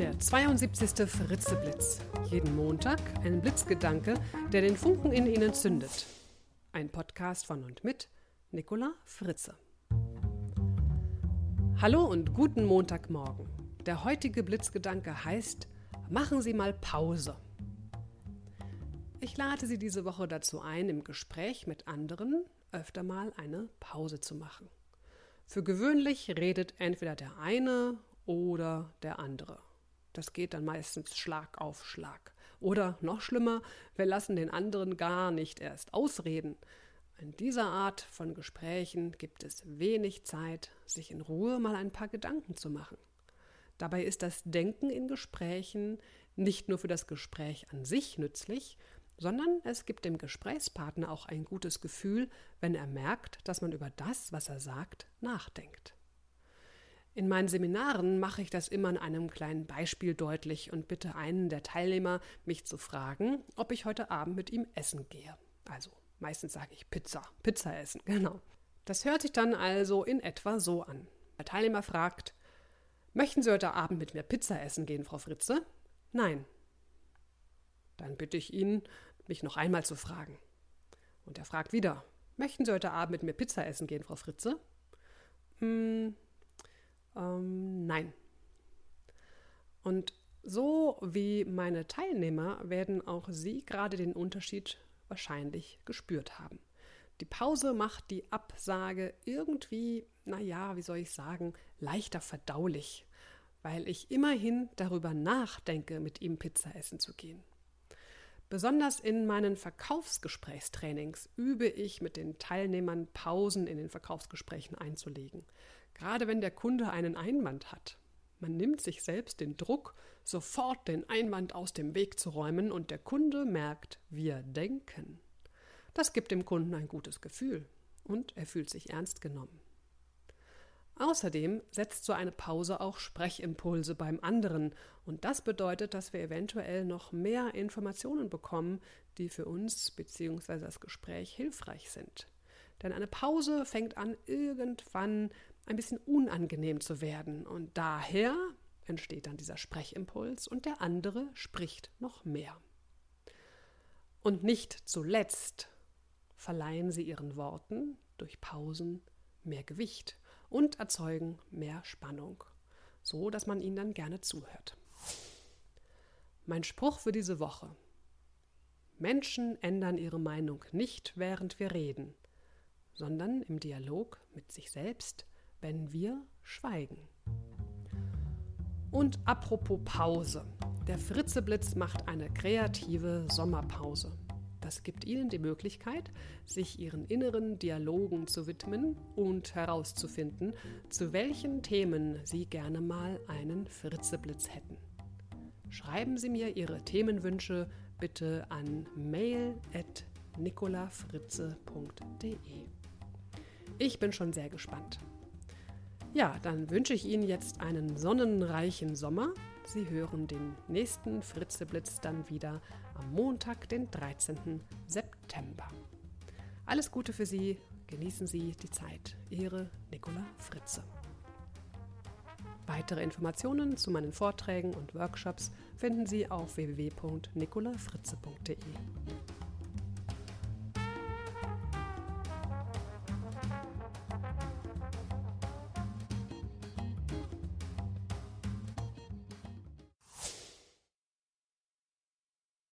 Der 72. Fritzeblitz. Jeden Montag ein Blitzgedanke, der den Funken in Ihnen zündet. Ein Podcast von und mit Nicola Fritze. Hallo und guten Montagmorgen. Der heutige Blitzgedanke heißt: Machen Sie mal Pause. Ich lade Sie diese Woche dazu ein, im Gespräch mit anderen öfter mal eine Pause zu machen. Für gewöhnlich redet entweder der eine oder der andere. Das geht dann meistens Schlag auf Schlag. Oder noch schlimmer, wir lassen den anderen gar nicht erst ausreden. In dieser Art von Gesprächen gibt es wenig Zeit, sich in Ruhe mal ein paar Gedanken zu machen. Dabei ist das Denken in Gesprächen nicht nur für das Gespräch an sich nützlich, sondern es gibt dem Gesprächspartner auch ein gutes Gefühl, wenn er merkt, dass man über das, was er sagt, nachdenkt. In meinen Seminaren mache ich das immer an einem kleinen Beispiel deutlich und bitte einen der Teilnehmer, mich zu fragen, ob ich heute Abend mit ihm essen gehe. Also meistens sage ich Pizza, Pizza essen, genau. Das hört sich dann also in etwa so an. Der Teilnehmer fragt, möchten Sie heute Abend mit mir Pizza essen gehen, Frau Fritze? Nein. Dann bitte ich ihn, mich noch einmal zu fragen. Und er fragt wieder, möchten Sie heute Abend mit mir Pizza essen gehen, Frau Fritze? Hm, ähm, nein. Und so wie meine Teilnehmer werden auch Sie gerade den Unterschied wahrscheinlich gespürt haben. Die Pause macht die Absage irgendwie, naja, wie soll ich sagen, leichter verdaulich, weil ich immerhin darüber nachdenke, mit ihm Pizza essen zu gehen. Besonders in meinen Verkaufsgesprächstrainings übe ich mit den Teilnehmern Pausen in den Verkaufsgesprächen einzulegen. Gerade wenn der Kunde einen Einwand hat. Man nimmt sich selbst den Druck, sofort den Einwand aus dem Weg zu räumen und der Kunde merkt, wir denken. Das gibt dem Kunden ein gutes Gefühl und er fühlt sich ernst genommen. Außerdem setzt so eine Pause auch Sprechimpulse beim anderen und das bedeutet, dass wir eventuell noch mehr Informationen bekommen, die für uns bzw. das Gespräch hilfreich sind. Denn eine Pause fängt an, irgendwann ein bisschen unangenehm zu werden. Und daher entsteht dann dieser Sprechimpuls und der andere spricht noch mehr. Und nicht zuletzt verleihen sie ihren Worten durch Pausen mehr Gewicht und erzeugen mehr Spannung, so dass man ihnen dann gerne zuhört. Mein Spruch für diese Woche. Menschen ändern ihre Meinung nicht, während wir reden, sondern im Dialog mit sich selbst, wenn wir schweigen. Und apropos Pause. Der Fritzeblitz macht eine kreative Sommerpause. Das gibt Ihnen die Möglichkeit, sich Ihren inneren Dialogen zu widmen und herauszufinden, zu welchen Themen Sie gerne mal einen Fritzeblitz hätten. Schreiben Sie mir Ihre Themenwünsche bitte an mail.nicolafritze.de. Ich bin schon sehr gespannt. Ja, dann wünsche ich Ihnen jetzt einen sonnenreichen Sommer. Sie hören den nächsten Fritzeblitz dann wieder am Montag, den 13. September. Alles Gute für Sie, genießen Sie die Zeit. Ihre Nicola Fritze. Weitere Informationen zu meinen Vorträgen und Workshops finden Sie auf www.nicolafritze.de.